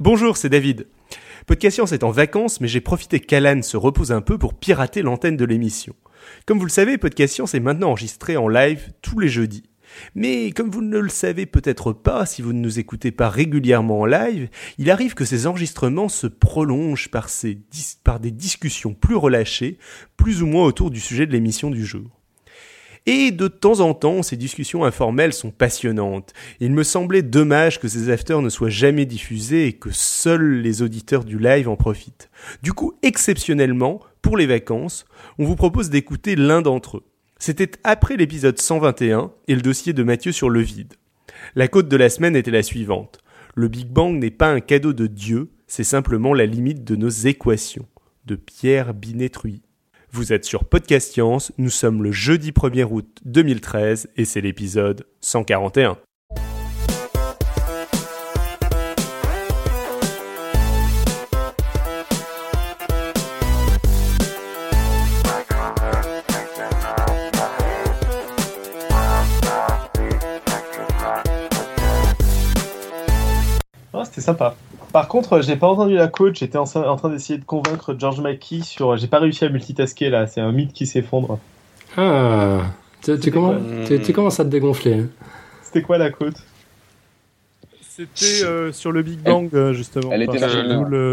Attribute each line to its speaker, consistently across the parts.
Speaker 1: Bonjour, c'est David. Podcast Science est en vacances, mais j'ai profité qu'Alan se repose un peu pour pirater l'antenne de l'émission. Comme vous le savez, Podcast Science est maintenant enregistré en live tous les jeudis. Mais comme vous ne le savez peut-être pas si vous ne nous écoutez pas régulièrement en live, il arrive que ces enregistrements se prolongent par, par des discussions plus relâchées, plus ou moins autour du sujet de l'émission du jour. Et de temps en temps, ces discussions informelles sont passionnantes. Il me semblait dommage que ces afters ne soient jamais diffusés et que seuls les auditeurs du live en profitent. Du coup, exceptionnellement, pour les vacances, on vous propose d'écouter l'un d'entre eux. C'était après l'épisode 121 et le dossier de Mathieu sur le vide. La côte de la semaine était la suivante. Le Big Bang n'est pas un cadeau de Dieu, c'est simplement la limite de nos équations. De Pierre Binet-Truy. Vous êtes sur Podcast Science, nous sommes le jeudi 1er août 2013 et c'est l'épisode 141.
Speaker 2: Oh, c'était sympa. Par contre, j'ai pas entendu la coach, j'étais en, en, train d'essayer de convaincre George Mackey sur. J'ai pas réussi à multitasker là, c'est un mythe qui s'effondre.
Speaker 3: Ah, tu, tu, commences, tu, tu, commences à te dégonfler. Hein.
Speaker 2: C'était quoi la côte
Speaker 1: C'était euh, sur le Big Bang, euh, justement.
Speaker 4: Elle était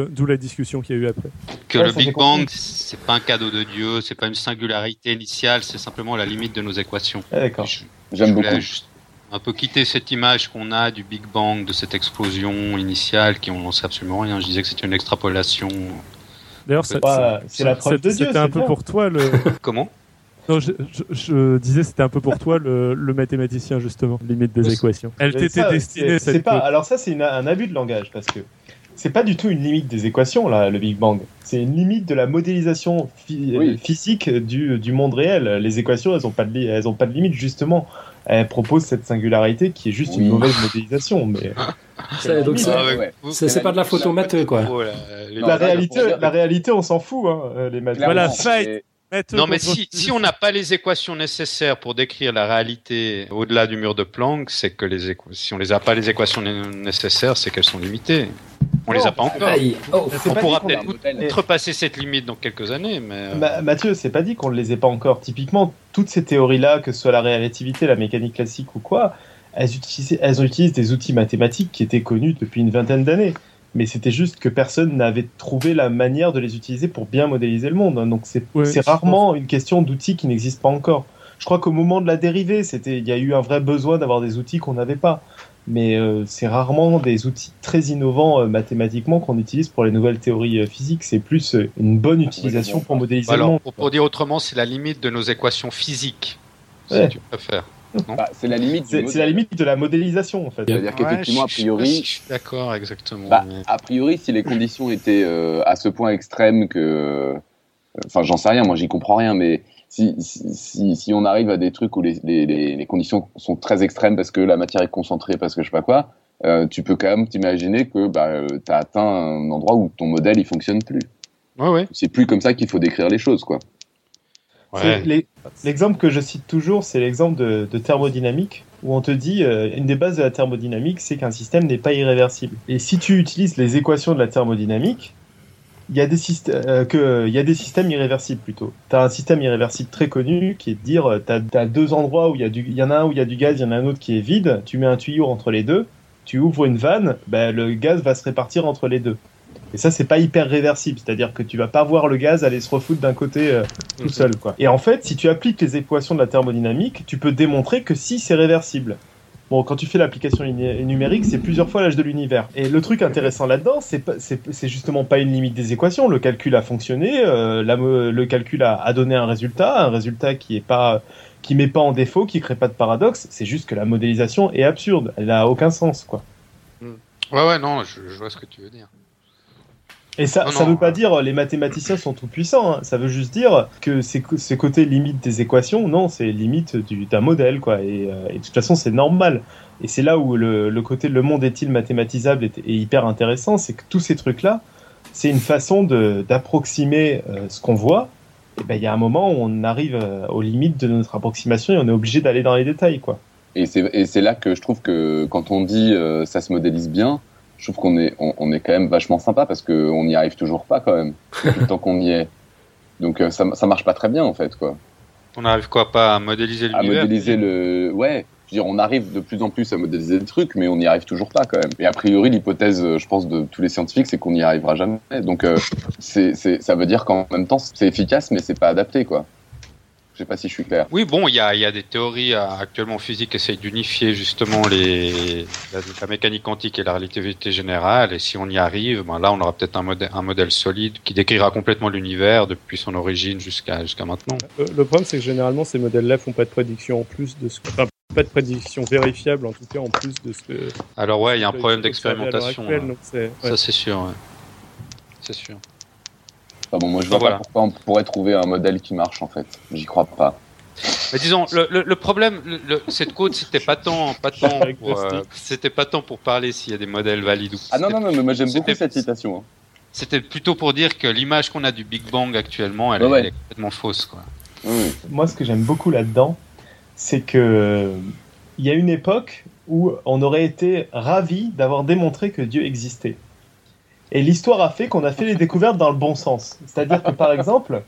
Speaker 1: D'où la discussion qu'il y a eu après.
Speaker 4: Que ouais, le Big Bang, c'est pas un cadeau de Dieu, c'est pas une singularité initiale, c'est simplement la limite de nos équations.
Speaker 2: Ah, D'accord.
Speaker 4: J'aime beaucoup. Juste un peu quitter cette image qu'on a du Big Bang, de cette explosion initiale qui on n'en sait absolument rien. Je disais que c'était une extrapolation.
Speaker 1: D'ailleurs, c'est la preuve de Dieu. C'était un peu pour toi le.
Speaker 4: Comment?
Speaker 1: Non, je, je, je disais c'était un peu pour toi le, le, mathématicien justement, limite des équations. Elle t'était destinée.
Speaker 2: C'est pas. Alors ça c'est un abus de langage parce que c'est pas du tout une limite des équations là, le Big Bang. C'est une limite de la modélisation oui. physique du, du, monde réel. Les équations elles ont pas de elles ont pas de limite justement elle propose cette singularité qui est juste oui. une mauvaise modélisation. Mais
Speaker 3: c'est, donc c'est, ah ouais. c'est, pas de la photo matheux quoi.
Speaker 2: La, la, réalité, la réalité, on s'en fout. Hein, les maths.
Speaker 1: Voilà, fight.
Speaker 4: Non, mais si, si on n'a pas les équations nécessaires pour décrire la réalité au-delà du mur de Planck, c'est que les équ... si on les a pas les équations nécessaires, c'est qu'elles sont limitées. On les a pas encore. Oh, on pourra peut-être trepasser cette limite dans quelques années, mais.
Speaker 2: Bah, Mathieu, c'est pas dit qu'on ne les ait pas encore. Typiquement, toutes ces théories-là, que ce soit la relativité, la mécanique classique ou quoi, elles utilisent, elles utilisent des outils mathématiques qui étaient connus depuis une vingtaine d'années mais c'était juste que personne n'avait trouvé la manière de les utiliser pour bien modéliser le monde. Donc c'est ouais, rarement une question d'outils qui n'existent pas encore. Je crois qu'au moment de la dérivée, c'était, il y a eu un vrai besoin d'avoir des outils qu'on n'avait pas. Mais euh, c'est rarement des outils très innovants euh, mathématiquement qu'on utilise pour les nouvelles théories euh, physiques. C'est plus une bonne utilisation pour modéliser
Speaker 4: Alors,
Speaker 2: le monde.
Speaker 4: Pour, pour dire autrement, c'est la limite de nos équations physiques, ouais. si tu préfères.
Speaker 5: Bah, c'est la limite.
Speaker 2: C'est la limite de la modélisation en fait.
Speaker 5: C'est-à-dire qu'effectivement, a priori.
Speaker 4: Je suis d'accord, exactement.
Speaker 5: Bah, mais... A priori, si les conditions étaient euh, à ce point extrêmes que, enfin, j'en sais rien, moi, j'y comprends rien, mais si, si, si, on arrive à des trucs où les, les, les, conditions sont très extrêmes parce que la matière est concentrée, parce que je sais pas quoi, euh, tu peux quand même t'imaginer que bah, euh, tu as atteint un endroit où ton modèle il fonctionne plus.
Speaker 4: Ouais, ouais.
Speaker 5: C'est plus comme ça qu'il faut décrire les choses, quoi.
Speaker 2: Ouais. L'exemple que je cite toujours, c'est l'exemple de, de, thermodynamique, où on te dit, euh, une des bases de la thermodynamique, c'est qu'un système n'est pas irréversible. Et si tu utilises les équations de la thermodynamique, il y, a des euh, que, y a des systèmes irréversibles plutôt. Tu as un système irréversible très connu qui est de dire, tu as, as, deux endroits où il y, y en a un où il y a du gaz, il y en a un autre qui est vide, tu mets un tuyau entre les deux, tu ouvres une vanne, ben, le gaz va se répartir entre les deux. Et ça, c'est pas hyper réversible, c'est-à-dire que tu vas pas voir le gaz aller se refoutre d'un côté euh, tout okay. seul. Quoi. Et en fait, si tu appliques les équations de la thermodynamique, tu peux démontrer que si c'est réversible. Bon, quand tu fais l'application numérique, c'est plusieurs fois l'âge de l'univers. Et le truc intéressant là-dedans, c'est justement pas une limite des équations. Le calcul a fonctionné, euh, le calcul a, a, donné un résultat, un résultat qui est pas qui met pas en défaut, qui crée pas de paradoxe. C'est juste que la modélisation est absurde. Elle n'a aucun sens, quoi.
Speaker 4: Ouais, ouais, non, je, je vois ce que tu veux dire.
Speaker 2: Et ça ne veut pas dire les mathématiciens sont tout puissants. Hein. Ça veut juste dire que c'est ce côté limite des équations, non, c'est limite d'un modèle, quoi. Et, euh, et, de toute façon, c'est normal. Et c'est là où le, le, côté le monde est-il mathématisable est, est, hyper intéressant, c'est que tous ces trucs-là, c'est une façon d'approximer euh, ce qu'on voit. Et ben il y a un moment où on arrive euh, aux limites de notre approximation et on est obligé d'aller dans les détails, quoi.
Speaker 5: Et c'est là que je trouve que quand on dit euh, ça se modélise bien, je trouve qu'on est, on, est quand même vachement sympa parce qu'on n'y arrive toujours pas quand même, tant qu'on y est. Donc ça, ça marche pas très bien en fait, quoi.
Speaker 4: On arrive quoi pas à modéliser l'univers
Speaker 5: À modéliser le, ouais. Je veux dire, on arrive de plus en plus à modéliser le truc, mais on n'y arrive toujours pas quand même. Et a priori, l'hypothèse, je pense, de tous les scientifiques, c'est qu'on n'y arrivera jamais. Donc, c'est, ça veut dire qu'en même temps, c'est efficace, mais c'est pas adapté, quoi. Je sais pas si je suis clair.
Speaker 4: Oui, bon, il y a, y a, des théories euh, actuellement en physique qui essayent d'unifier justement les, la, mécanique quantique et la relativité générale. Et si on y arrive, ben là, on aura peut-être un, modèle, un modèle solide qui décrira complètement l'univers depuis son origine jusqu'à jusqu'à maintenant.
Speaker 2: Euh, le, problème, c'est que généralement, ces modèles-là font pas de prédiction en plus de ce que. Enfin, pas de prédiction vérifiable, en tout cas, en plus de ce que.
Speaker 4: Alors, ouais, il y a un problème d'expérimentation. Hein. Ça, c'est sûr. Ouais. C'est sûr
Speaker 5: bon, moi je vois pas pourquoi on pourrait trouver un modèle qui marche en fait. J'y crois pas.
Speaker 4: Mais disons, le, le, problème, cette côte, c'était pas tant, pas tant, pour, euh, c'était pas tant pour parler s'il y a des modèles valides ou.
Speaker 5: Ah non non non, mais moi j'aime beaucoup cette citation. Hein.
Speaker 4: C'était plutôt pour dire que l'image qu'on a du Big Bang actuellement, elle, est complètement fausse quoi.
Speaker 2: Moi, ce que j'aime beaucoup là-dedans, c'est que il y a une époque où on aurait été ravi d'avoir démontré que Dieu existait. Et l'histoire a fait qu'on a fait les découvertes dans le bon sens. C'est-à-dire que, par exemple,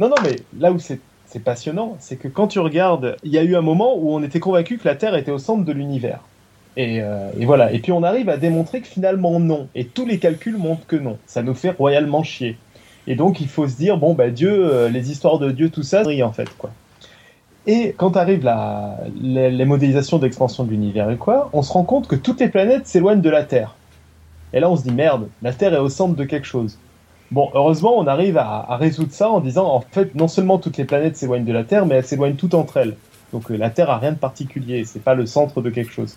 Speaker 2: non, non, mais là où c'est passionnant, c'est que quand tu regardes, il y a eu un moment où on était convaincu que la Terre était au centre de l'univers. Et, euh, et, voilà. Et puis on arrive à démontrer que finalement non. Et tous les calculs montrent que non. Ça nous fait royalement chier. Et donc il faut se dire bon bah Dieu, euh, les histoires de Dieu, tout ça, en fait quoi. Et quand arrive la, les modélisations d'expansion de l'univers et quoi, on se rend compte que toutes les planètes s'éloignent de la Terre. Et là, on se dit merde, la Terre est au centre de quelque chose. Bon, heureusement, on arrive à, résoudre ça en disant en fait, non seulement toutes les planètes s'éloignent de la Terre, mais elles s'éloignent toutes entre elles. Donc euh, la Terre a rien de particulier, c'est pas le centre de quelque chose.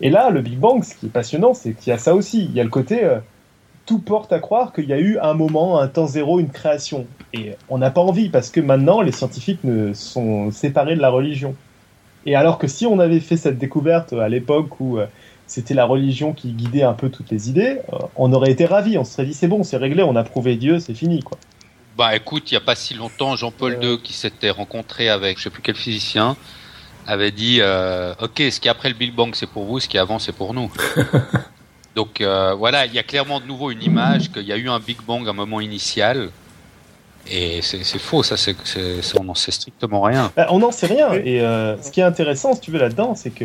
Speaker 2: Et là, le Big Bang, ce qui est passionnant, c'est qu'il y a ça aussi. Il y a le côté euh, tout porte à croire qu'il y a eu un moment, un temps zéro, une création. Et on n'a pas envie parce que maintenant, les scientifiques ne sont séparés de la religion. Et alors que si on avait fait cette découverte à l'époque où euh, c'était la religion qui guidait un peu toutes les idées, euh, on aurait été ravis, on se serait dit c'est bon, c'est réglé, on a prouvé Dieu, c'est fini quoi.
Speaker 4: Bah écoute, il n'y a pas si longtemps, Jean-Paul II qui s'était rencontré avec je sais plus quel physicien avait dit euh, ok, ce qui est après le Big Bang c'est pour vous, ce qui est avant c'est pour nous. Donc euh, voilà, il y a clairement de nouveau une image qu'il y a eu un Big Bang à un moment initial. Et c'est faux, ça, c'est on n'en sait strictement rien.
Speaker 2: Bah, on n'en sait rien. Et ce qui est intéressant, si tu veux, là-dedans, c'est que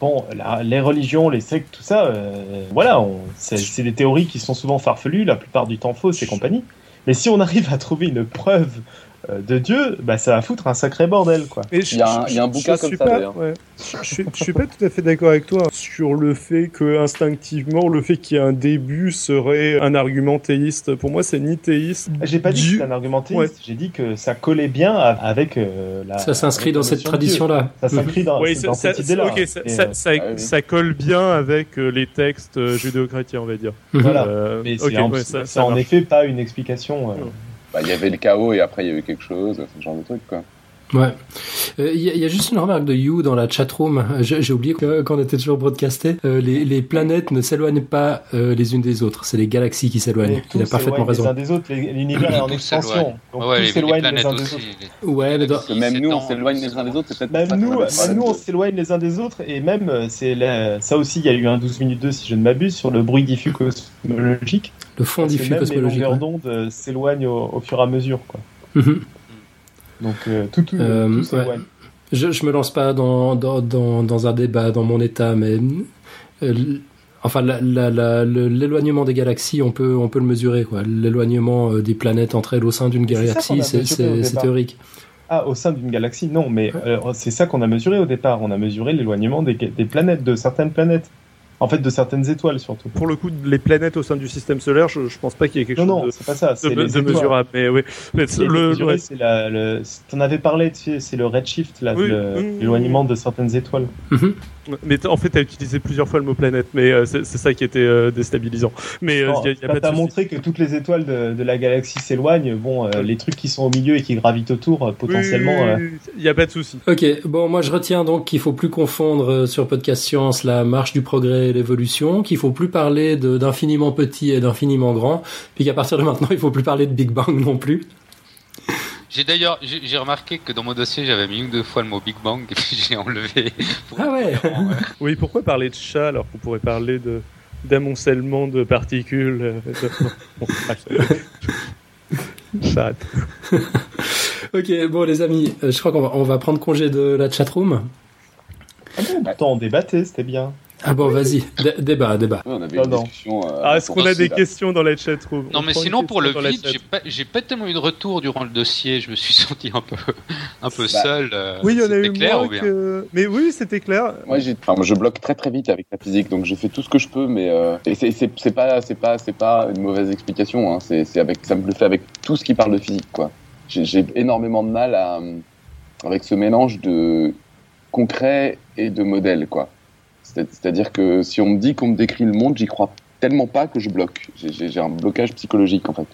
Speaker 2: bon, les religions, les sectes, tout ça, euh, voilà, c'est des théories qui sont souvent farfelues, la plupart du temps fausses et compagnie. Mais si on arrive à trouver une preuve de Dieu, bah, ça va foutre un sacré bordel. Quoi.
Speaker 5: il, y a un, bouquin comme ça d'ailleurs.
Speaker 2: Je, je, suis pas tout à fait d'accord avec toi sur le fait que instinctivement, le fait qu'il y ait un début serait un argument théiste. Pour moi, c'est ni théiste. J'ai pas dit que c'était un argument théiste, j'ai dit que ça collait bien avec euh, la.
Speaker 3: Ça s'inscrit dans cette tradition-là.
Speaker 2: Ça s'inscrit dans, cette idée-là. ça, colle bien avec euh, les textes judéo-chrétiens, on va dire. Voilà. Mais c'est en effet pas une explication.
Speaker 5: Bah, y avait le chaos et après il y a eu quelque chose, ce genre de truc, quoi.
Speaker 3: Ouais. Il euh, y, a juste une remarque de You dans la chatroom. J'ai oublié qu'on était toujours broadcasté. Euh, les, les, planètes ne s'éloignent pas euh, les unes des autres. C'est les galaxies qui s'éloignent. Il a parfaitement raison.
Speaker 2: Les uns des autres. L'univers est en expansion. Donc ouais, s'éloignent les, uns des autres.
Speaker 3: Ouais, mais
Speaker 5: que même nous, on s'éloigne les uns des autres.
Speaker 2: Même nous, même nous, on s'éloigne les uns des autres. Et même, c'est ça aussi, il y a eu un 12 minutes 2, si je ne m'abuse, sur le bruit diffus cosmologique.
Speaker 3: Le fond diffus cosmologique.
Speaker 2: Les longueurs d'onde s'éloignent au, fur et à mesure. Quoi. Mhm. Donc euh, tout, tout, euh,
Speaker 3: je, je me lance pas dans, dans, dans, dans, un débat dans mon état, mais euh, enfin l'éloignement des galaxies, on peut, on peut le mesurer. L'éloignement des planètes entre elles au sein d'une galaxie, c'est théorique.
Speaker 2: Ah, au sein d'une galaxie, non, mais c'est ça qu'on a mesuré au départ. On a mesuré l'éloignement des, des planètes, de certaines planètes. En fait, de certaines étoiles surtout. Pour le coup, les planètes au sein du système solaire, je, je pense pas qu'il y ait quelque chose non, de, c'est pas ça, c'est de, mesurable. Mais oui, le, c'est la, le, t'en avais parlé, tu sais, c'est le redshift, l'éloignement de certaines étoiles. Mhm. Mais en fait, tu as utilisé plusieurs fois le mot planète, mais euh, c'est ça qui était euh, déstabilisant. Mais euh, il y a, pas montré que toutes les étoiles de, de la galaxie s'éloignent. Bon, les trucs qui sont au milieu et qui gravitent autour, potentiellement. Il n'y a pas de souci.
Speaker 3: Ok, bon, moi je retiens donc qu'il faut plus confondre sur Podcast Science la marche du progrès l'évolution, qu'il faut plus parler d'infiniment petit et d'infiniment grand, puis qu'à partir de maintenant, il faut plus parler de Big Bang non plus.
Speaker 4: J'ai d'ailleurs, j'ai remarqué que dans mon dossier, j'avais mis une deux fois le mot Big Bang et puis j'ai enlevé.
Speaker 3: Ah ouais.
Speaker 2: Oui, pourquoi parler de chat alors qu'on pourrait parler de d'amoncellement de particules.
Speaker 3: Ça ok, bon les amis, je crois qu'on va, on va prendre congé de la chatroom.
Speaker 2: Ah bon, attends, on débattait, c'était bien.
Speaker 3: Ah bon, vas-y, débat, débat.
Speaker 5: on avait une discussion,
Speaker 2: euh, ah, est-ce qu'on a des questions dans la chatroom
Speaker 4: Non, mais sinon, pour le vide, j'ai pas, pas, tellement eu de retour durant le dossier. Je me suis senti un peu, un peu bah, seul. Euh,
Speaker 2: oui, il y en a eu clair, moins que... Mais oui, c'était clair.
Speaker 5: Moi, enfin, je bloque très très vite avec la physique, donc je fais tout ce que je peux, mais euh... c'est pas, c'est pas, c'est pas une mauvaise explication. Hein. C'est avec, ça me le fait avec tout ce qui parle de physique, quoi. J'ai énormément de mal à, avec ce mélange de concret et de modèle, quoi. C'est-à-dire que si on me dit qu'on me décrit le monde, j'y crois tellement pas que je bloque. J'ai un blocage psychologique en fait.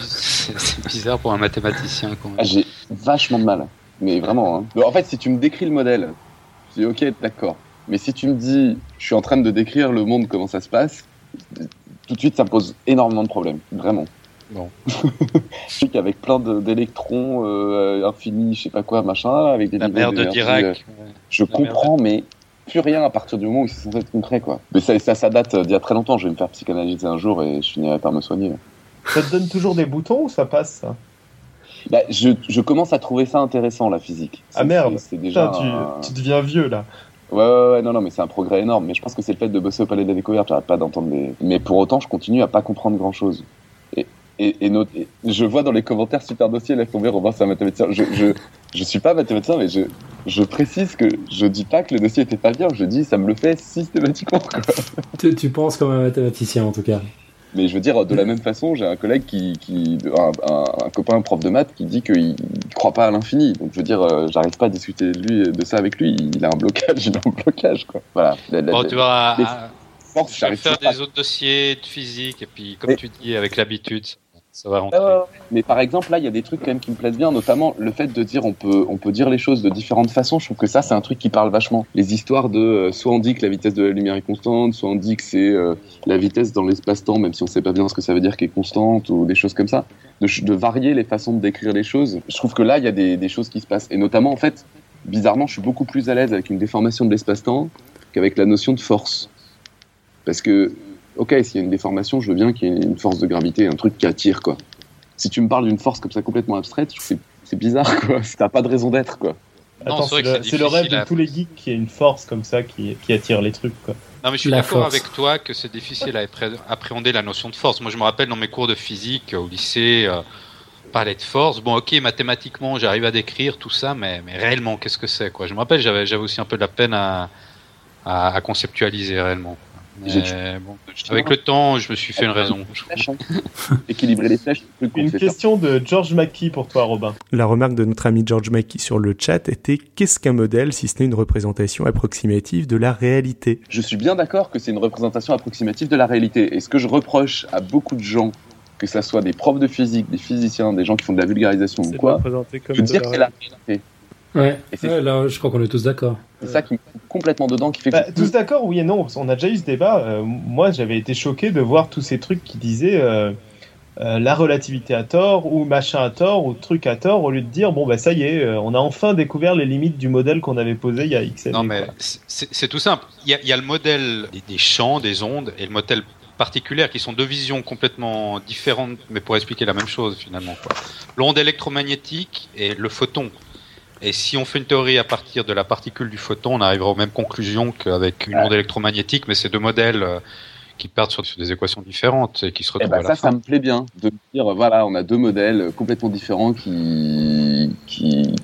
Speaker 4: C'est bizarre pour un mathématicien.
Speaker 5: Ah, J'ai vachement de mal, mais vraiment. Hein. En fait, si tu me décris le modèle, je dis ok, d'accord. Mais si tu me dis, je suis en train de décrire le monde, comment ça se passe, tout de suite, ça me pose énormément de problèmes, vraiment. Bon. je sais qu'avec plein d'électrons euh, infinis, je sais pas quoi, machin, avec des
Speaker 4: La mer de Dirac. Euh,
Speaker 5: je comprends, mais plus rien à partir du moment où c'est censé être concret, quoi. Mais ça, ça, ça date d'il y a très longtemps. Je vais me faire psychanalyser un jour et je finirai par me soigner.
Speaker 2: Ça te donne toujours des boutons ou ça passe, ça?
Speaker 5: Bah, je, je, commence à trouver ça intéressant, la physique.
Speaker 2: Ah merde, c'est déjà tu, tu, deviens vieux, là.
Speaker 5: Ouais, ouais, ouais, non, non, mais c'est un progrès énorme. Mais je pense que c'est le fait de bosser au Palais de la Découverte. J'arrête pas d'entendre des... Mais pour autant, je continue à pas comprendre grand chose et, et, je vois dans les commentaires super dossier laisse tomber Robin c'est un mathématicien je, je, je suis pas mathématicien mais je, je précise que je dis pas que le dossier était pas bien je dis ça me le fait systématiquement
Speaker 3: tu, tu, penses comme un mathématicien en tout cas.
Speaker 5: Mais je veux dire de la même façon j'ai un collègue qui, qui un, un, copain prof de maths qui dit qu'il croit pas à l'infini. Donc je veux dire euh, j'arrive pas à discuter de lui de ça avec lui. Il a un blocage il a un blocage quoi. Voilà.
Speaker 4: Bon, tu vois je vais faire des autres dossiers de physique et puis comme tu dis avec l'habitude ça va rentrer.
Speaker 5: mais par exemple, là, il y a des trucs quand même qui me plaisent bien, notamment le fait de dire on peut, on peut dire les choses de différentes façons. Je trouve que ça, c'est un truc qui parle vachement. Les histoires de euh, soit on dit que la vitesse de la lumière est constante, soit on dit que c'est euh, la vitesse dans l'espace-temps, même si on sait pas bien ce que ça veut dire qui est constante ou des choses comme ça. De, de varier les façons de décrire les choses. Je trouve que là, il y a des, des choses qui se passent. Et notamment, en fait, bizarrement, je suis beaucoup plus à l'aise avec une déformation de l'espace-temps qu'avec la notion de force. Parce que ok, s'il y a une déformation, je veux bien qu'il y ait une force de gravité, un truc qui attire, quoi. Si tu me parles d'une force comme ça complètement abstraite, c'est bizarre, quoi. T'as pas de raison d'être, quoi.
Speaker 2: C'est le, rêve de tous les geeks qui a une force comme ça qui, qui attire les trucs, quoi.
Speaker 4: Non, mais je suis d'accord avec toi que c'est difficile à appréhender la notion de force. Moi, je me rappelle dans mes cours de physique au lycée, euh, parler de force. Bon, ok, mathématiquement, j'arrive à décrire tout ça, mais, mais réellement, qu'est-ce que c'est, quoi? Je me rappelle, j'avais aussi un peu de la peine à, à, à conceptualiser réellement. Bon, avec le temps, je me suis fait une raison.
Speaker 5: Hein. Équilibrer les flèches.
Speaker 2: Une question de George Mackey pour toi, Robin.
Speaker 1: La remarque de notre ami George Mackey sur le chat était qu'est-ce qu'un modèle si ce n'est une représentation approximative de la réalité?
Speaker 5: Je suis bien d'accord que c'est une représentation approximative de la réalité. Et ce que je reproche à beaucoup de gens que ce soit des profs de physique, des physiciens, des gens qui font de la vulgarisation ou quoi, de dire que c'est la réalité.
Speaker 3: Ouais, là, je crois qu'on est tous d'accord.
Speaker 5: C'est ça qui est complètement dedans, qui fait.
Speaker 2: Bah, tous d'accord, oui et non. On a déjà eu ce débat. Euh, moi, j'avais été choqué de voir tous ces trucs qui disaient euh, euh, la relativité à tort ou machin à tort ou truc à tort, au lieu de dire bon bah ça y est, on a enfin découvert les limites du modèle qu'on avait posé il y a X années.
Speaker 4: Non mais c'est tout simple. Il y, a, le modèle des, champs, des ondes et le modèle particulier qui sont deux visions complètement différentes, mais pour expliquer la même chose finalement. L'onde électromagnétique et le photon. Et si on fait une théorie à partir de la particule du photon, on arrivera aux mêmes conclusions qu'avec une onde électromagnétique, mais c'est deux modèles euh, qui partent sur, des équations différentes et qui se retrouvent
Speaker 5: eh ben, à la ça, ça me plaît bien de dire voilà, on a deux modèles complètement différents qui qui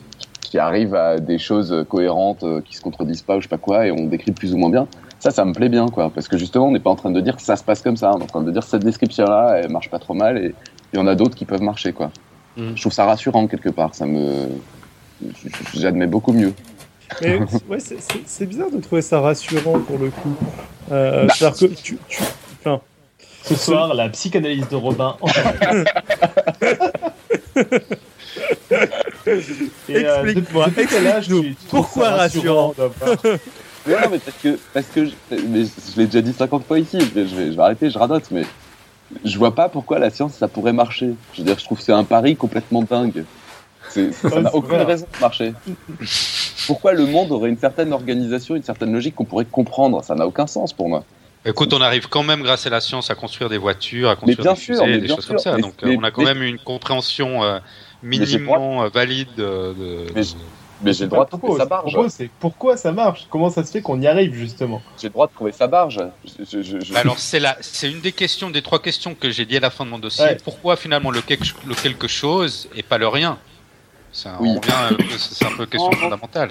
Speaker 5: qui arrivent à des choses cohérentes, euh, qui se contredisent pas ou je sais pas quoi, et on décrit plus ou moins bien. Ça, ça me plaît bien, quoi, parce que justement, on n'est pas en train de dire que ça se passe comme ça, on est en train de dire cette description-là, elle marche pas trop mal, et il y en a d'autres qui peuvent marcher, quoi. Mm. Je trouve ça rassurant quelque part. Ça me, j'admets beaucoup mieux.
Speaker 2: Mais ouais, c'est bizarre de trouver ça rassurant pour le coup. Euh, bah, que tu, tu, enfin, ce soir, la psychanalyse de Robin.
Speaker 1: Euh, Explique-moi. Explique-nous. Pourquoi rassurant,
Speaker 5: mais non, mais parce que, parce que je, mais je l'ai déjà dit 50 fois ici, je vais, je vais, arrêter, je radote, mais je vois pas pourquoi la science ça pourrait marcher. Je veux dire, je trouve que c'est un pari complètement dingue. Ça n'a aucune raison de marcher. Pourquoi le monde aurait une certaine organisation, une certaine logique qu'on pourrait comprendre? Ça n'a aucun sens pour moi.
Speaker 4: Écoute, on arrive quand même, grâce à la science, à construire des voitures, à construire des fusées, des choses comme ça. Donc, on a quand même une compréhension euh, minimum valide de,
Speaker 5: mais j'ai le droit de trouver sa barge.
Speaker 2: pourquoi ça marche? Comment ça se fait qu'on y arrive justement?
Speaker 5: J'ai le droit de trouver sa barge.
Speaker 4: Alors c'est c'est une des questions, des trois questions que j'ai dit à la fin de mon dossier. Pourquoi finalement le quelque chose et pas le rien? C'est un, oui. c'est un peu question fondamentale.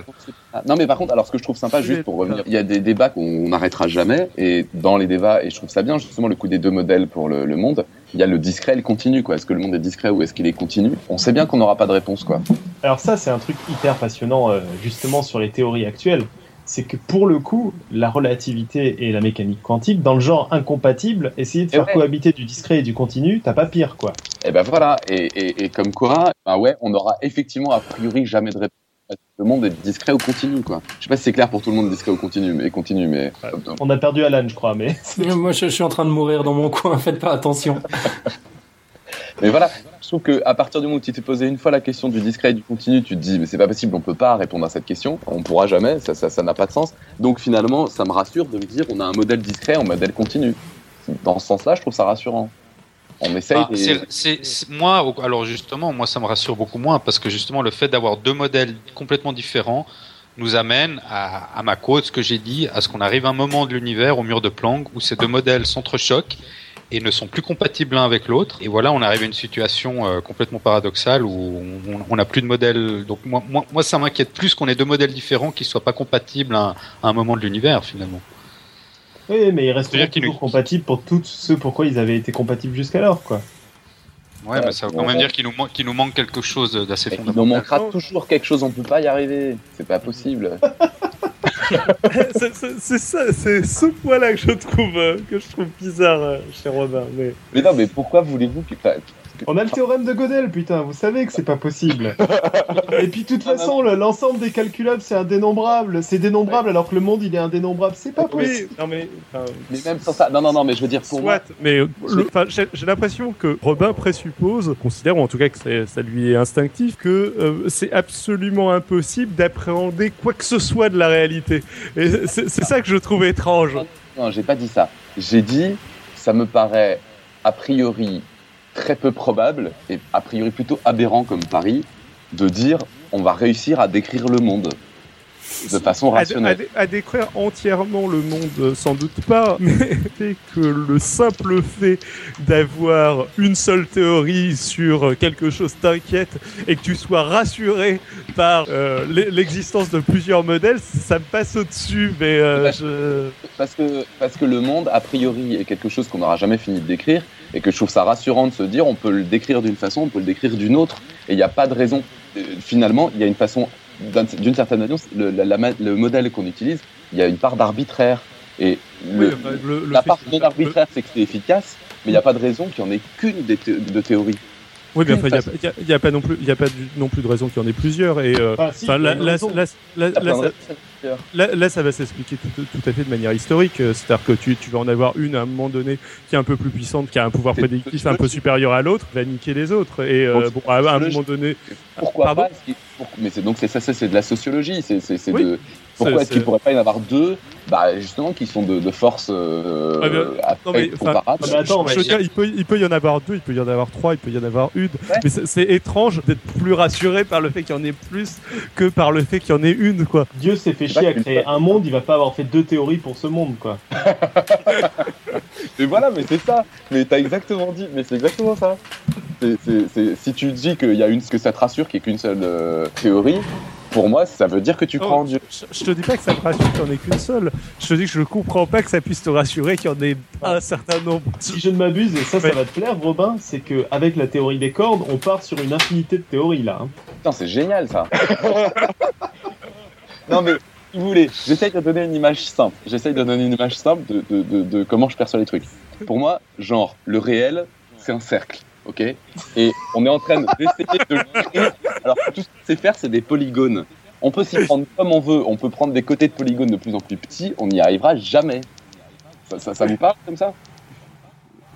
Speaker 5: Non, mais par contre, alors ce que je trouve sympa, juste pour revenir, il y a des débats qu'on n'arrêtera jamais, et dans les débats, et je trouve ça bien, justement, le coup des deux modèles pour le, monde, il y a le discret et le continu, quoi. Est-ce que le monde est discret ou est-ce qu'il est continu? On sait bien qu'on n'aura pas de réponse, quoi.
Speaker 2: Alors ça, c'est un truc hyper passionnant, euh, justement, sur les théories actuelles c'est que pour le coup, la relativité et la mécanique quantique, dans le genre incompatible, essayer de faire cohabiter du discret et du continu, t'as pas pire, quoi.
Speaker 5: Et eh ben voilà, et, comme quoi, ben ouais, on aura effectivement a priori jamais de réponse. Le monde est discret ou continu, quoi. Je sais pas si c'est clair pour tout le monde, discret ou continu, mais continu, mais.
Speaker 2: On a perdu Alan, je crois, mais.
Speaker 3: Moi, je, suis en train de mourir dans mon coin, faites pas attention.
Speaker 5: mais voilà, je trouve qu'à partir du moment où tu t'es posé une fois la question du discret et du continu, tu te dis, mais c'est pas possible, on peut pas répondre à cette question, on pourra jamais, ça n'a ça, n'a pas de sens. Donc finalement, ça me rassure de me dire, on a un modèle discret, un modèle continu. Dans ce sens-là, je trouve ça rassurant. On essaye. Ah,
Speaker 4: moi, alors justement, moi, ça me rassure beaucoup moins parce que justement, le fait d'avoir deux modèles complètement différents nous amène à, à ma côte, ce que j'ai dit, à ce qu'on arrive à un moment de l'univers au mur de Planck où ces deux modèles s'entrechoquent et ne sont plus compatibles l'un avec l'autre. Et voilà, on arrive à une situation euh, complètement paradoxale où on n'a plus de modèle. Donc moi, moi, moi ça m'inquiète plus qu'on ait deux modèles différents qui soient pas compatibles à, un moment de l'univers finalement.
Speaker 2: Oui, mais ils resteront toujours compatibles pour tous ceux pourquoi ils avaient été compatibles jusqu'alors, quoi.
Speaker 4: Ouais, mais ça veut quand même dire qu'il nous, manque quelque chose d'assez fondamental.
Speaker 5: Il nous manquera toujours quelque chose, on peut pas y arriver. C'est pas possible.
Speaker 2: c'est ça, c'est ce point-là que je trouve euh, que je trouve bizarre euh, chez Robin. Mais...
Speaker 5: mais non, mais pourquoi voulez-vous que
Speaker 2: on a le théorème de Gödel, putain, vous savez que c'est pas possible. Et puis, de toute ah, façon, l'ensemble des calculables, c'est indénombrable. C'est dénombrable alors que le monde, il est indénombrable. C'est pas possible.
Speaker 5: non, mais, mais même sans ça. Non, non, non, mais je veux dire, pour moi.
Speaker 1: Mais j'ai l'impression que Robin présuppose, considère, ou en tout cas que ça lui est instinctif, que euh, c'est absolument impossible d'appréhender quoi que ce soit de la réalité. Et c'est ça que je trouve étrange.
Speaker 5: Non, j'ai pas dit ça. J'ai dit, ça me paraît a priori très peu probable, et a priori plutôt aberrant comme pari, de dire on va réussir à décrire le monde de façon rationnelle.
Speaker 1: À, décrire entièrement le monde, sans doute pas, mais que le simple fait d'avoir une seule théorie sur quelque chose t'inquiète et que tu sois rassuré par euh, l'existence de plusieurs modèles, ça me passe au-dessus. Mais euh,
Speaker 5: parce, que, parce que le monde, a priori, est quelque chose qu'on n'aura jamais fini de décrire et que je trouve ça rassurant de se dire on peut le décrire d'une façon, on peut le décrire d'une autre et il n'y a pas de raison. Euh, finalement, il y a une façon d'une certaine manière, le, le modèle qu'on utilise, il y a une part d'arbitraire. Et la part non arbitraire, c'est que c'est efficace, mais il n'y a pas de raison qu'il n'y en ait qu'une de théorie.
Speaker 1: Oui, mais enfin, il n'y a, pas non plus, il a pas non plus de raison qu'il y en ait plusieurs. Et euh, ah, là, là, ça va s'expliquer tout, à fait de manière historique. C'est-à-dire que tu, tu vas en avoir une à un moment donné qui est un peu plus puissante, qui a un pouvoir prédictif un peu supérieur à l'autre, va niquer les autres. Et euh, bon, à un moment donné.
Speaker 5: Pourquoi pas Mais c'est donc c'est ça, c'est de la sociologie. C'est de pourquoi est-ce qu'il ne pourrait pas y en avoir deux bah, Justement, qui sont de, de force euh, ah, comparable?
Speaker 1: il, peut, il peut y en avoir deux, il peut y en avoir trois, il peut y en avoir une. Mais c'est étrange d'être plus rassuré par le fait qu'il y en ait plus que par le fait qu'il y en ait une. quoi.
Speaker 2: Dieu s'est fait chier à créer un monde, il va pas avoir fait deux théories pour ce monde. quoi.
Speaker 5: mais voilà, mais c'est ça. Mais t'as exactement dit, mais c'est exactement ça. si tu dis qu'il y a une, que ça te rassure qu'il n'y ait qu'une seule euh, théorie, pour moi, ça veut dire que tu crois en oh, Dieu.
Speaker 1: Je, te dis pas que ça te rassure qu'il n'y en ait qu'une seule. Je te dis que je ne comprends pas que ça puisse te rassurer qu'il y en ait un certain nombre.
Speaker 2: Si je ne m'abuse, et ça, ça va te plaire, Robin, c'est qu'avec la théorie des cordes, on part sur une infinité de théories là. Hein.
Speaker 5: Putain, c'est génial ça. non mais, si vous voulez, j'essaye de donner une image simple. J'essaye de donner une image simple de, de, de comment je perçois les trucs. Pour moi, genre, le réel, c'est un cercle ok Et on est en train d'essayer de créer. Alors, tout ce qu'on sait faire, c'est des polygones. On peut s'y prendre comme on veut. On peut prendre des côtés de polygones de plus en plus petits. On n'y arrivera jamais. Ça, ça, vous parle comme ça?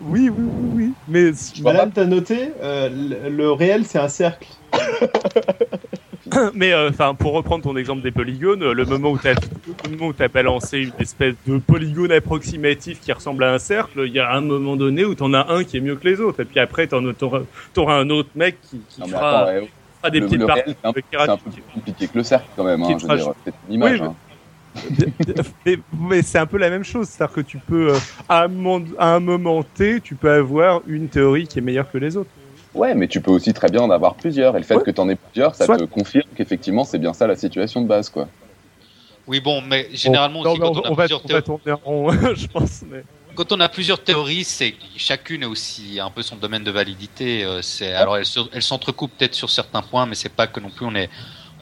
Speaker 1: Oui, oui, oui, oui. Mais
Speaker 2: Madame, t'as noté, euh, le, réel, c'est un cercle.
Speaker 1: Mais euh, enfin, pour reprendre ton exemple des polygones, le moment où tu as, balancé une espèce de polygone approximatif qui ressemble à un cercle, il y a un moment donné où tu en as un qui est mieux que les autres. Et puis après, tu auras un autre mec qui, fera,
Speaker 5: des le, petites parties. C'est un, peu plus compliqué que le cercle quand même. Hein, une image. hein
Speaker 1: mais, c'est un peu la même chose, c'est-à-dire que tu peux, euh, à un, moment T, tu peux avoir une théorie qui est meilleure que les autres.
Speaker 5: Ouais, mais tu peux aussi très bien en avoir plusieurs, et le fait que tu en aies plusieurs, ça te confirme qu'effectivement c'est bien ça la situation de base, quoi.
Speaker 4: Oui, bon, mais généralement aussi, quand on, a plusieurs
Speaker 1: théories, je pense.
Speaker 4: Quand on a plusieurs théories, c'est chacune a aussi un peu son domaine de validité. Euh, c'est alors elles s'entrecoupent peut-être sur certains points, mais c'est pas que non plus on est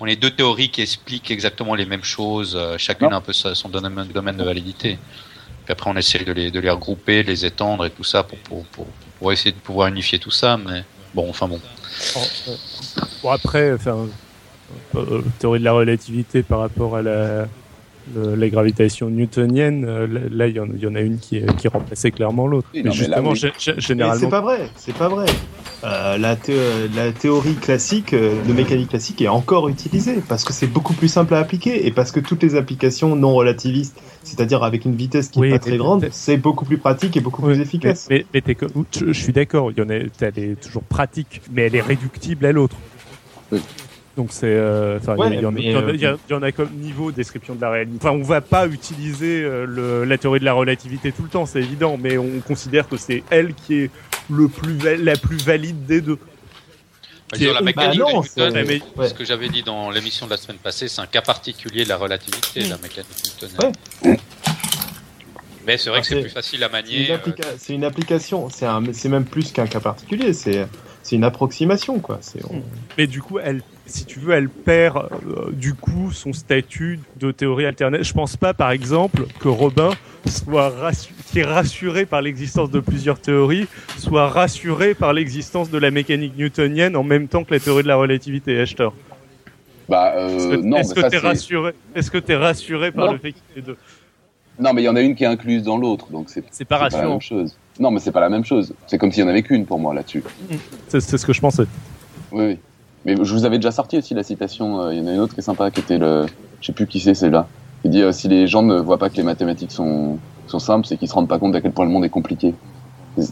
Speaker 4: on est deux théories qui expliquent exactement les mêmes choses, euh, chacune a un peu son domaine, domaine de validité. Puis après, on essaie de les, de les regrouper, de les étendre et tout ça pour, pour, pour, pour, essayer de pouvoir unifier tout ça. Mais bon, enfin bon.
Speaker 1: Bon, après, enfin, euh, théorie de la relativité par rapport à la, la gravitation newtonienne, euh, là, il y, en a une qui, qui remplaçait clairement l'autre. mais justement, généralement.
Speaker 2: C'est pas vrai, c'est pas vrai. Euh, la, la, théorie classique euh, de mécanique classique est encore utilisée parce que c'est beaucoup plus simple à appliquer et parce que toutes les applications non relativistes, c'est-à-dire avec une vitesse qui n'est pas très grande, c'est beaucoup plus pratique et beaucoup plus efficace.
Speaker 1: Mais, je, suis d'accord, il y en a, elle est toujours pratique, mais elle est réductible à l'autre. Donc c'est, euh, il y, en a comme niveau description de la réalité. Enfin, on va pas utiliser le, la théorie de la relativité tout le temps, c'est évident, mais on considère que c'est elle qui est le plus la plus valide des deux.
Speaker 4: la mécanique bah Newton, ce que j'avais dit dans l'émission de la semaine passée, c'est un cas particulier de la relativité, la mécanique newtonienne. Mais c'est vrai que c'est plus facile à manier.
Speaker 2: C'est une, application, c'est même plus qu'un cas particulier, c'est une approximation, quoi.
Speaker 1: Mais du coup, elle si tu veux, elle perd euh, du coup son statut de théorie alternative. Je pense pas, par exemple, que Robin soit qui est rassuré par l'existence de plusieurs théories, soit rassuré par l'existence de la mécanique newtonienne en même temps que la théorie de la relativité. Est-ce
Speaker 5: bah, euh, non.
Speaker 1: Est-ce que tu es rassuré Est-ce que tu es rassuré par le fait qu'il y ait deux?
Speaker 5: Non, mais il y en a une qui est incluse dans l'autre, donc c'est.
Speaker 1: Pas rassurant.
Speaker 5: la même chose. Non, mais c'est pas la même chose. C'est comme s'il y en avait qu'une pour moi là-dessus.
Speaker 1: C'est ce que je pensais.
Speaker 5: Oui. oui. Mais je vous avais déjà sorti aussi la citation. Euh, il y en a une autre qui est sympa, qui était le. Je sais plus qui c'est, celle-là. Il dit euh, si les gens ne voient pas que les mathématiques sont, sont simples, c'est qu'ils se rendent pas compte à quel point le monde est compliqué.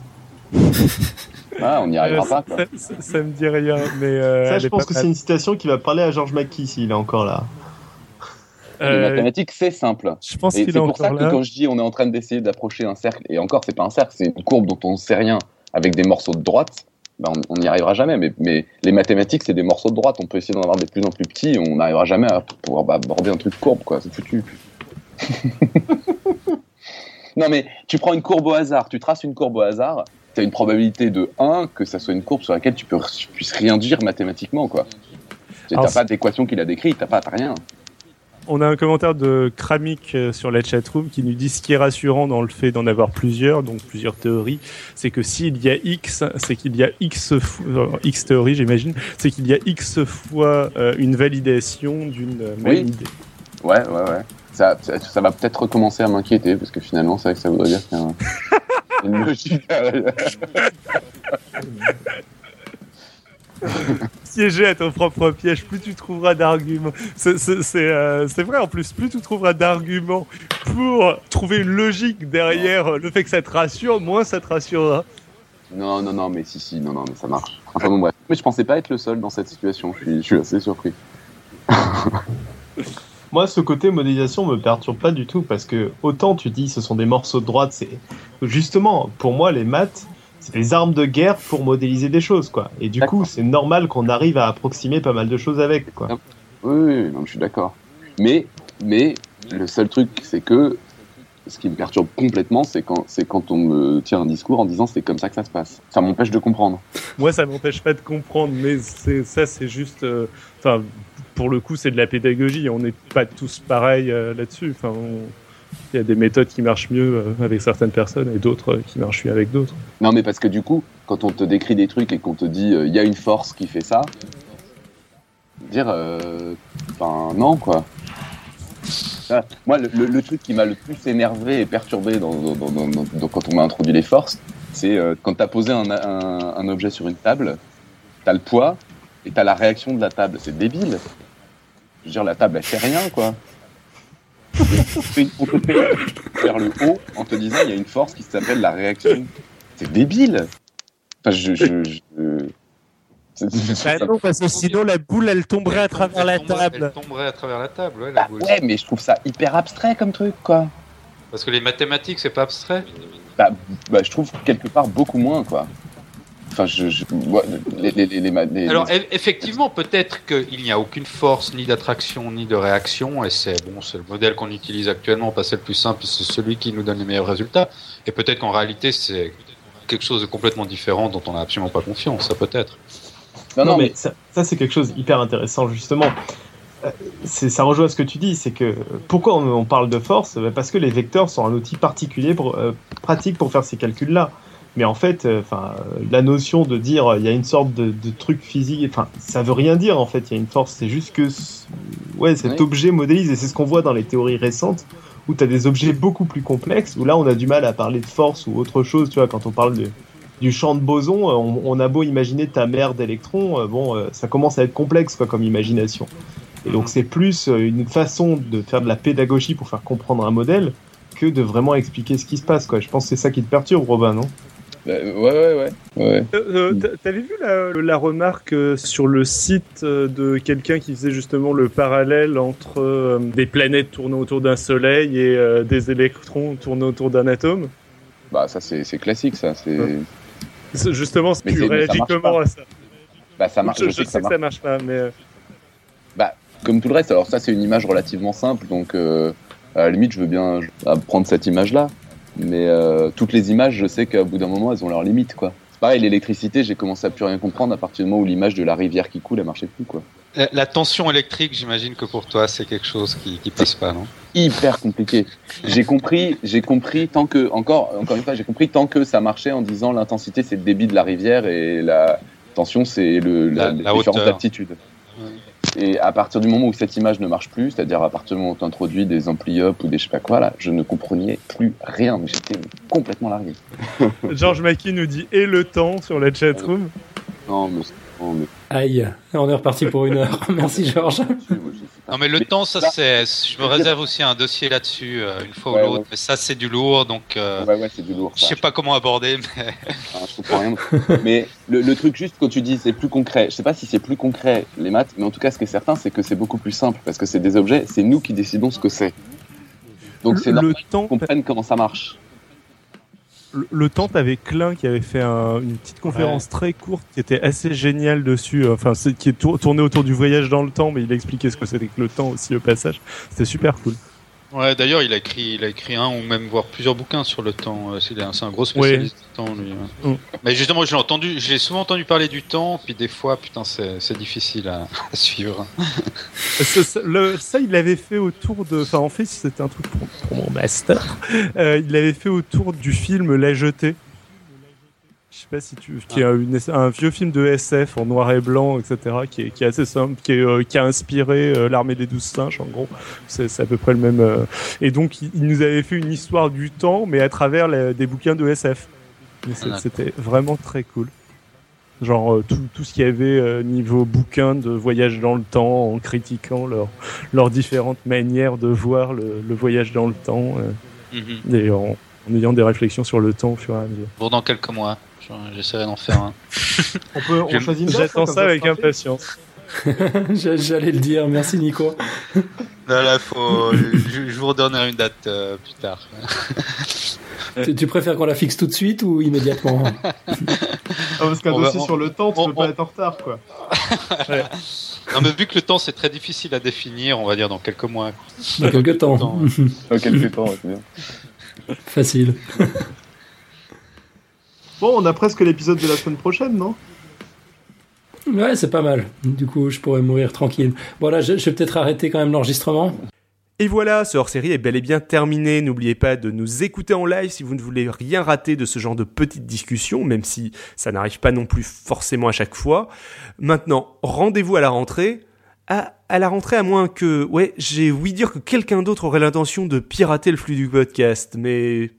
Speaker 5: ah, on n'y arrivera pas. Quoi.
Speaker 1: Ça, me dit rien, mais. ça,
Speaker 2: je pense que c'est une citation qui va parler à George Mackey s'il est encore là.
Speaker 5: Les mathématiques, c'est simple.
Speaker 1: Je pense est C'est
Speaker 5: pour ça que quand je dis on est en train d'essayer d'approcher un cercle, et encore, c'est pas un cercle, c'est une courbe dont on ne sait rien, avec des morceaux de droite, ben, on n'y arrivera jamais. Mais, mais les mathématiques, c'est des morceaux de droite. On peut essayer d'en avoir des plus en plus petits. On n'arrivera jamais à pouvoir bah, aborder un truc courbe, quoi. C'est foutu. non, mais tu prends une courbe au hasard, tu traces une courbe au hasard, tu as une probabilité de 1 que ça soit une courbe sur laquelle tu, peux, puisses rien dire mathématiquement, quoi. Tu n'as pas d'équation qui la décrit, tu n'as pas rien
Speaker 1: on a un commentaire de Kramik euh, sur la chatroom qui nous dit ce qui est rassurant dans le fait d'en avoir plusieurs, donc plusieurs théories, c'est que s'il y a X, c'est qu'il y a X, euh, X théories, j'imagine, c'est qu'il y a X fois euh, une validation d'une même idée.
Speaker 5: Ouais, ouais, ouais. Ça, ça, va peut-être recommencer à m'inquiéter parce que finalement, c'est vrai que ça voudrait dire qu'il y a une logique
Speaker 1: Piéger à ton propre piège, plus tu trouveras d'arguments. Euh, c'est vrai en plus, plus tu trouveras d'arguments pour trouver une logique derrière le fait que ça te rassure, moins ça te rassurera.
Speaker 5: Non, non, non, mais si, si, non, non, mais ça marche. Enfin bon, bref. Mais je pensais pas être le seul dans cette situation, je suis, je suis assez surpris.
Speaker 2: Moi, ce côté modélisation me perturbe pas du tout parce que autant tu dis ce sont des morceaux de droite, c'est justement pour moi les maths des armes de guerre pour modéliser des choses, quoi. Et du coup, c'est normal qu'on arrive à approximer pas mal de choses avec, quoi.
Speaker 5: Oui, oui je suis d'accord. Mais, mais le seul truc, c'est que ce qui me perturbe complètement, c'est quand, c'est quand on me tient un discours en disant c'est comme ça que ça se passe. Ça m'empêche de comprendre.
Speaker 1: Moi, ça m'empêche pas de comprendre, mais c'est, ça, c'est juste. Euh, enfin, pour le coup, c'est de la pédagogie. On n'est pas tous pareils euh, là-dessus. Enfin, il y a des méthodes qui marchent mieux euh, avec certaines personnes et d'autres euh, qui marchent mieux avec d'autres.
Speaker 5: Non, mais parce que du coup, quand on te décrit des trucs et qu'on te dit euh, il y a une force qui fait ça, dire, enfin non quoi. Ah, moi, le, truc qui m'a le plus énervé et perturbé quand on m'a introduit les forces, c'est quand tu as posé un, un, objet sur une table, tu as le poids, et t'as la réaction de la table. C'est débile. Je veux dire, la table, elle fait rien, quoi. On te fait vers le haut en te disant il y a une force qui s'appelle la réaction. C'est débile. Enfin, je, je,
Speaker 1: bah non, parce que sinon la boule elle tomberait à travers la table.
Speaker 4: Elle tomberait à travers la table, ouais,
Speaker 5: la bah boule. Ouais, mais je trouve ça hyper abstrait comme truc, quoi.
Speaker 4: Parce que les mathématiques, c'est pas abstrait
Speaker 5: bah, bah, je trouve quelque part beaucoup moins, quoi. Enfin, je, je les, les, les,
Speaker 4: Alors, effectivement, peut-être qu'il n'y a aucune force, ni d'attraction, ni de réaction, et c'est bon, c'est le modèle qu'on utilise actuellement, parce que c'est le plus simple, c'est celui qui nous donne les meilleurs résultats. Et peut-être qu'en réalité, c'est quelque chose de complètement différent dont on n'a absolument pas confiance, ça peut-être.
Speaker 2: Non, non, mais, ça, ça c'est quelque chose hyper intéressant, justement. Euh, ça rejoint ce que tu dis, c'est que pourquoi on, parle de force? Bah, Parce que les vecteurs sont un outil particulier, pour, euh, pratique pour faire ces calculs-là. Mais en fait, euh, enfin, la notion de dire il y a une sorte de, truc physique, enfin, ça veut rien dire en fait. Il y a une force, c'est juste que ouais, cet objet modélise et c'est ce qu'on voit dans les théories récentes où tu as des objets beaucoup plus complexes. Où là, on a du mal à parler de force ou autre chose. Tu vois, quand on parle de, du champ de boson, on, a beau imaginer ta mère d'électrons, bon, ça commence à être complexe quoi comme imagination. Et donc c'est plus euh, une façon de faire de la pédagogie pour faire comprendre un modèle que de vraiment expliquer ce qui se passe. Quoi. Je pense que c'est ça qui te perturbe, Robin, non?
Speaker 5: Ouais, ouais, ouais. ouais.
Speaker 1: Euh, euh, T'avais vu la, la remarque sur le site de quelqu'un qui faisait justement le parallèle entre des planètes tournant autour d'un soleil et des électrons tournant autour d'un atome?
Speaker 5: Bah ça c'est classique ça.
Speaker 1: C'est justement, tu réagis comment à ça
Speaker 5: Bah ça marche.
Speaker 1: Je, sais, que, ça, marche pas, mais
Speaker 5: bah comme tout le reste. Alors ça, c'est une image relativement simple, donc euh, à la limite, je veux bien prendre cette image-là. Mais euh, toutes les images, je sais qu'à bout d'un moment, elles ont leurs limites, quoi. C'est pareil, l'électricité, j'ai commencé à plus rien comprendre à partir du moment où l'image de la rivière qui coule, elle marchait plus, quoi.
Speaker 4: La, tension électrique, j'imagine que pour toi, c'est quelque chose qui, qui passe pas, non?
Speaker 5: Hyper compliqué. J'ai compris, j'ai compris tant que, encore, encore une fois, j'ai compris tant que ça marchait en disant l'intensité, c'est le débit de la rivière et la tension, c'est le, la, la, différence d'altitude. Et à partir du moment où cette image ne marche plus, c'est-à-dire à partir du moment où tu introduis des ampli up ou des je sais pas quoi, là, je ne comprenais plus rien. J'étais complètement largué.
Speaker 1: George Mackie nous dit et le temps sur la chatroom?
Speaker 5: Non, mais...
Speaker 3: Aïe, on est reparti pour une heure. Merci Georges.
Speaker 4: Non mais le temps, ça c'est, je me réserve aussi un dossier là-dessus euh, une fois ou l'autre. Mais ça c'est du lourd, donc. Euh,
Speaker 5: ouais ouais c'est du lourd.
Speaker 4: Je sais pas comment aborder, mais.
Speaker 5: Ah, je comprends rien. mais le, truc juste quand tu dis c'est plus concret, je sais pas si c'est plus concret les maths, mais en tout cas ce qui est certain c'est que c'est beaucoup plus simple parce que c'est des objets, c'est nous qui décidons ce que c'est. Donc c'est normal qu'on comprenne comment ça marche
Speaker 1: le temps, t'avais Klein qui avait fait une petite conférence très courte qui était assez géniale dessus. Euh, enfin, qui est tourné autour du voyage dans le temps, mais il a expliqué ce que c'était que le temps aussi au passage. C'était super cool.
Speaker 4: Ouais, d'ailleurs, il a écrit, il a écrit un ou même voire plusieurs bouquins sur le temps. Euh, c'est un, gros spécialiste du temps, lui. Mm. Mais justement, je l'ai entendu, j'ai souvent entendu parler du temps, puis des fois, putain, c'est difficile à, suivre.
Speaker 1: ça, il l'avait fait autour de, enfin, en fait, c'était un truc pour, mon master. Euh, il l'avait fait autour du film La Jetée je sais pas si tu, qui est un vieux film de SF en noir et blanc, etc., qui est, qui est assez simple, qui, est, euh, qui a inspiré euh, l'armée des douze singes, en gros. C'est à peu près le même. Euh, et donc, il, nous avait fait une histoire du temps, mais à travers des bouquins de SF. C'était vraiment très cool. Genre tout, tout ce qu'il y avait niveau bouquin de voyage dans le temps, en critiquant leur, leurs différentes manières de voir le, le voyage dans le temps, mm-hmm. et en, en ayant des réflexions sur le temps au fur et à mesure.
Speaker 4: Pour dans quelques mois. J'essaierai d'en faire un.
Speaker 2: on peut, on choisit une
Speaker 1: J'attends ça avec impatience.
Speaker 3: J'allais le dire, merci Nico.
Speaker 4: Là, là, faut, je, vous redonnerai une date euh, plus tard.
Speaker 3: tu, préfères qu'on la fixe tout de suite ou immédiatement
Speaker 2: ah, Parce qu'un dossier sur le temps, tu peux pas être en retard, quoi.
Speaker 4: Non, mais vu que le temps c'est très difficile à définir, on va dire dans quelques mois.
Speaker 3: Dans quelques temps.
Speaker 5: Dans quelques temps, c'est bien.
Speaker 3: Facile.
Speaker 2: Bon, on a presque l'épisode de la semaine prochaine, non?
Speaker 3: Ouais, c'est pas mal. Du coup, je pourrais mourir tranquille. Bon, là, je, vais peut-être arrêter quand même l'enregistrement.
Speaker 1: Et voilà, ce hors-série est bel et bien terminé. N'oubliez pas de nous écouter en live si vous ne voulez rien rater de ce genre de petites discussions, même si ça n'arrive pas non plus forcément à chaque fois. Maintenant, rendez-vous à la rentrée. À, à la rentrée, à moins que, ouais, j'ai ouï dire que quelqu'un d'autre aurait l'intention de pirater le flux du podcast, mais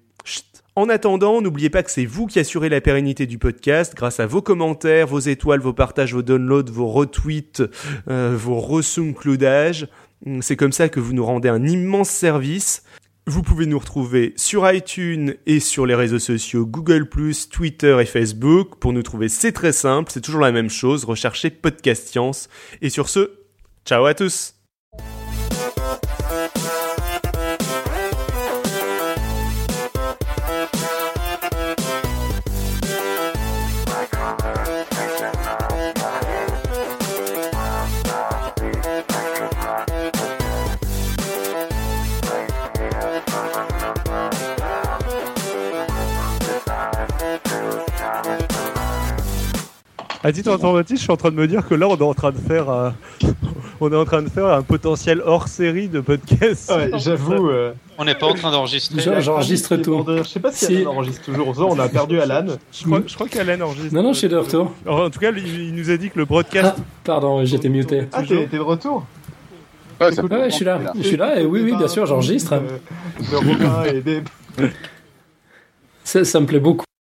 Speaker 6: En attendant, n'oubliez pas que c'est vous qui assurez la pérennité du podcast grâce à vos commentaires, vos étoiles, vos partages, vos downloads, vos retweets, euh, vos resouncloudages. C'est comme ça que vous nous rendez un immense service. Vous pouvez nous retrouver sur iTunes et sur les réseaux sociaux Google+, Twitter et Facebook. Pour nous trouver, c'est très simple, c'est toujours la même chose, recherchez Podcast Science. Et sur ce, ciao à tous. À titre informatif, je suis en train de me dire que là, on est en train de faire, un... on est en train de faire un potentiel hors série de podcast.
Speaker 2: Ouais, j'avoue. Euh,
Speaker 4: on n'est pas en train d'enregistrer.
Speaker 3: J'enregistre tout.
Speaker 2: Je sais pas si, Alan enregistre toujours. on a perdu Alan.
Speaker 6: Je crois, je crois qu'Alan enregistre.
Speaker 3: Non, non, je suis de retour.
Speaker 6: En tout cas, il, nous a dit que le broadcast.
Speaker 3: Ah, pardon, j'étais muté.
Speaker 2: Ah, t'es de retour
Speaker 3: Ouais, je suis là. Je suis là et oui, oui, bien sûr, j'enregistre.
Speaker 2: De Romain et des.
Speaker 3: Ça, ça me plaît beaucoup.